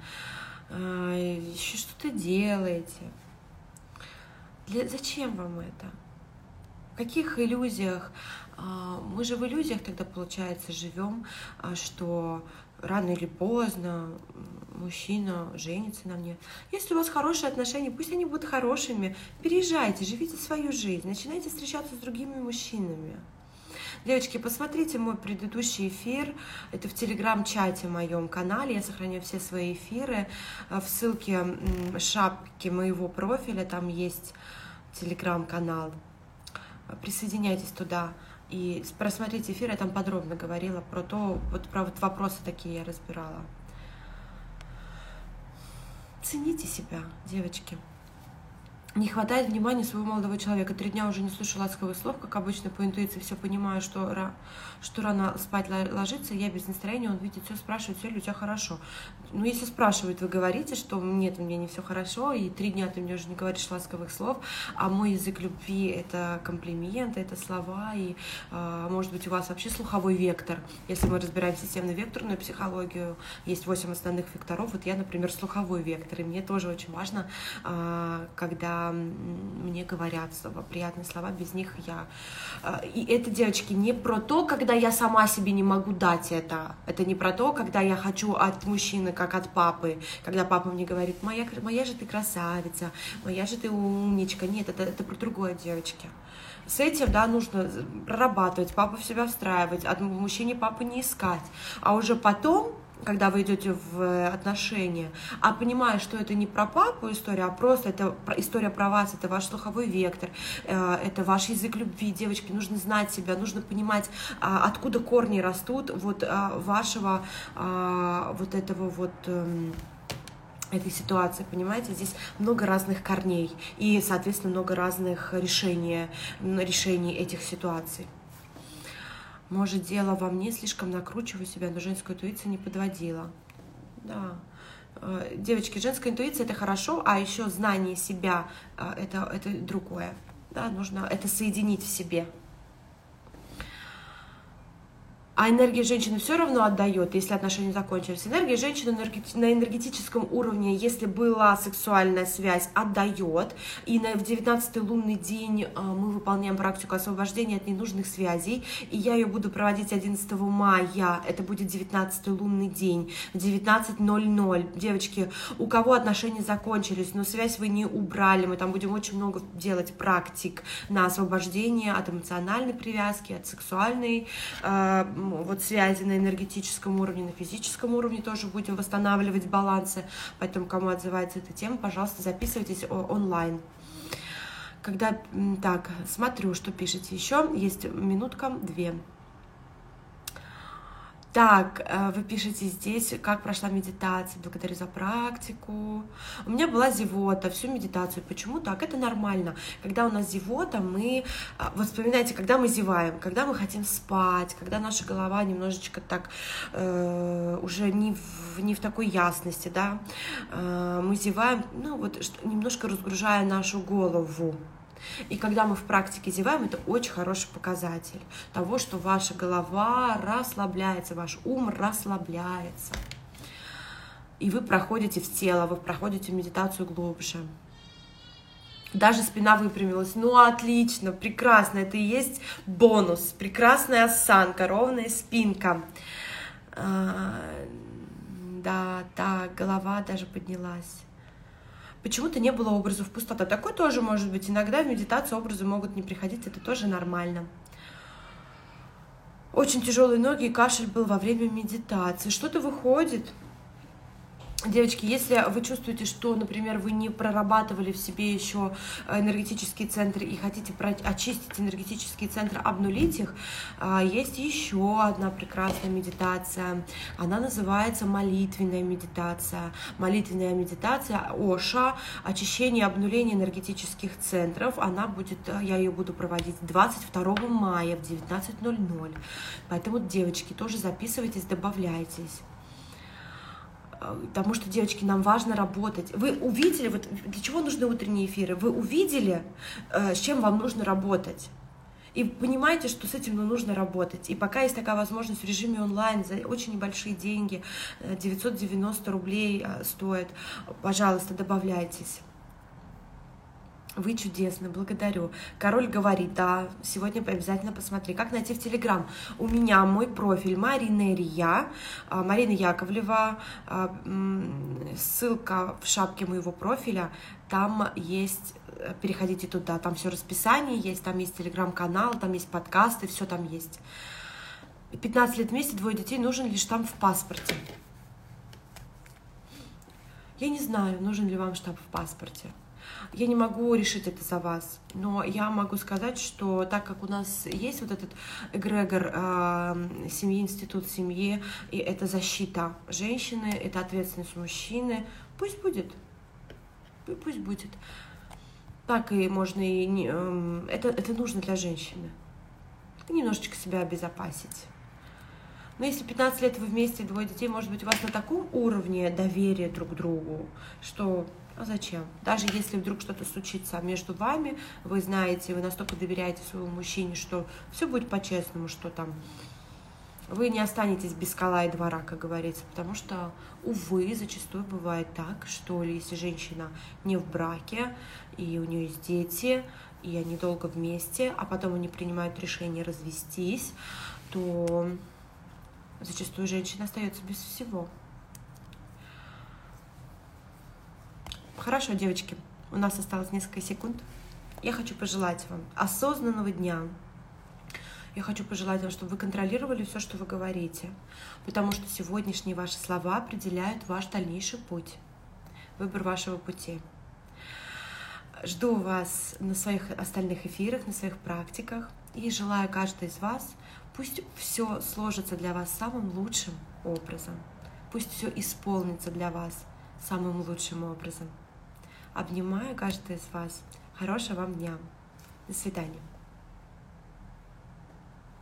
а, еще что-то делаете. Для, зачем вам это? В каких иллюзиях? А, мы же в иллюзиях тогда, получается, живем, а, что рано или поздно мужчина женится на мне. Если у вас хорошие отношения, пусть они будут хорошими. Переезжайте, живите свою жизнь, начинайте встречаться с другими мужчинами. Девочки, посмотрите мой предыдущий эфир. Это в телеграм-чате моем канале. Я сохраняю все свои эфиры. В ссылке шапки моего профиля там есть телеграм-канал. Присоединяйтесь туда. И просмотрите эфир, я там подробно говорила про то, вот про вот вопросы такие я разбирала. Цените себя, девочки. Не хватает внимания своего молодого человека. Три дня уже не слышу ласковых слов, как обычно по интуиции все понимаю, что, что рано спать ложиться, я без настроения, он видит все, спрашивает, все ли у тебя хорошо. Ну, если спрашивают, вы говорите, что нет, у меня не все хорошо, и три дня ты мне уже не говоришь ласковых слов, а мой язык любви — это комплименты, это слова, и, э, может быть, у вас вообще слуховой вектор. Если мы разбираем системно-векторную психологию, есть восемь основных векторов, вот я, например, слуховой вектор, и мне тоже очень важно, э, когда мне говорят слова, приятные слова, без них я... А, и это, девочки, не про то, когда я сама себе не могу дать это. Это не про то, когда я хочу от мужчины, как от папы. Когда папа мне говорит, моя, моя же ты красавица, моя же ты умничка. Нет, это, это про другое, девочки. С этим, да, нужно прорабатывать, папу в себя встраивать, от мужчине папы не искать. А уже потом когда вы идете в э, отношения, а понимая, что это не про папу история, а просто это история про вас, это ваш слуховой вектор, э, это ваш язык любви, девочки, нужно знать себя, нужно понимать, а, откуда корни растут вот а, вашего а, вот этого вот эм, этой ситуации, понимаете, здесь много разных корней и, соответственно, много разных решений, решений этих ситуаций. Может, дело во мне, слишком накручиваю себя, но женскую интуицию не подводила. Да. Э, девочки, женская интуиция это хорошо, а еще знание себя э, это, это другое. Да, нужно это соединить в себе а энергия женщины все равно отдает, если отношения закончились. Энергия женщины на энергетическом уровне, если была сексуальная связь, отдает. И на, в 19 лунный день а, мы выполняем практику освобождения от ненужных связей. И я ее буду проводить 11 мая. Это будет 19 лунный день в 19.00. Девочки, у кого отношения закончились, но связь вы не убрали, мы там будем очень много делать практик на освобождение от эмоциональной привязки, от сексуальной вот связи на энергетическом уровне, на физическом уровне тоже будем восстанавливать балансы. Поэтому, кому отзывается эта тема, пожалуйста, записывайтесь онлайн. Когда, так, смотрю, что пишете еще, есть минутка, две. Так, э, вы пишете здесь, как прошла медитация, благодарю за практику. У меня была зевота всю медитацию. Почему так? Это нормально. Когда у нас зевота, мы... А, вот вспоминайте, когда мы зеваем, когда мы хотим спать, когда наша голова немножечко так э, уже не в, не в такой ясности, да, э, мы зеваем, ну вот немножко разгружая нашу голову. И когда мы в практике зеваем, это очень хороший показатель того, что ваша голова расслабляется, ваш ум расслабляется. И вы проходите в тело, вы проходите медитацию глубже. Даже спина выпрямилась. Ну, отлично, прекрасно. Это и есть бонус. Прекрасная осанка, ровная спинка. А, да, так, голова даже поднялась почему-то не было образов пустота. Такое тоже может быть. Иногда в медитации образы могут не приходить, это тоже нормально. Очень тяжелые ноги и кашель был во время медитации. Что-то выходит, Девочки, если вы чувствуете, что, например, вы не прорабатывали в себе еще энергетические центры и хотите очистить энергетические центры, обнулить их, а, есть еще одна прекрасная медитация. Она называется молитвенная медитация. Молитвенная медитация Оша, очищение и обнуление энергетических центров. Она будет, я ее буду проводить 22 мая в 19.00. Поэтому, девочки, тоже записывайтесь, добавляйтесь. Э, потому что, девочки, нам важно работать. Вы увидели, вот для чего нужны утренние эфиры? Вы увидели, э, с чем вам нужно работать. И понимаете, что с этим ну, нужно работать. И пока есть такая возможность в режиме онлайн за очень небольшие деньги, 990 э, рублей стоит, пожалуйста, добавляйтесь. Вы чудесны, благодарю. Король говорит, да, сегодня обязательно посмотри. Как найти в Телеграм? У меня мой профиль Марина Рия, а, Марина Яковлева, а, ссылка в шапке моего профиля, там есть э, переходите туда, там все расписание есть, там есть телеграм-канал, там есть подкасты, все там есть. 15 лет вместе, двое детей, нужен ли штамп в паспорте? Я не знаю, нужен ли вам штамп в паспорте. Я не могу решить это за вас, но я могу сказать, что так как у нас есть вот этот эгрегор э, семьи, институт семьи, и это защита женщины, это ответственность мужчины, пусть будет, пусть будет. Так и можно и не, э, это, это нужно для женщины. Немножечко себя обезопасить. Но если 15 лет вы вместе, двое детей, может быть, у вас на таком уровне доверия друг к другу, что а зачем? Даже если вдруг что-то случится между вами, вы знаете, вы настолько доверяете своему мужчине, что все будет по-честному, что там вы не останетесь без скала и двора, как говорится, потому что, увы, зачастую бывает так, что если женщина не в браке, и у нее есть дети, и они долго вместе, а потом они принимают решение развестись, то зачастую женщина остается без всего. Хорошо, девочки, у нас осталось несколько секунд. Я хочу пожелать вам осознанного дня. Я хочу пожелать вам, чтобы вы контролировали все, что вы говорите, потому что сегодняшние ваши слова определяют ваш дальнейший путь, выбор вашего пути. Жду вас на своих остальных эфирах, на своих практиках и желаю каждой из вас, пусть все сложится для вас самым лучшим образом, пусть все исполнится для вас самым лучшим образом. Обнимаю каждый из вас. Хорошего вам дня. До свидания.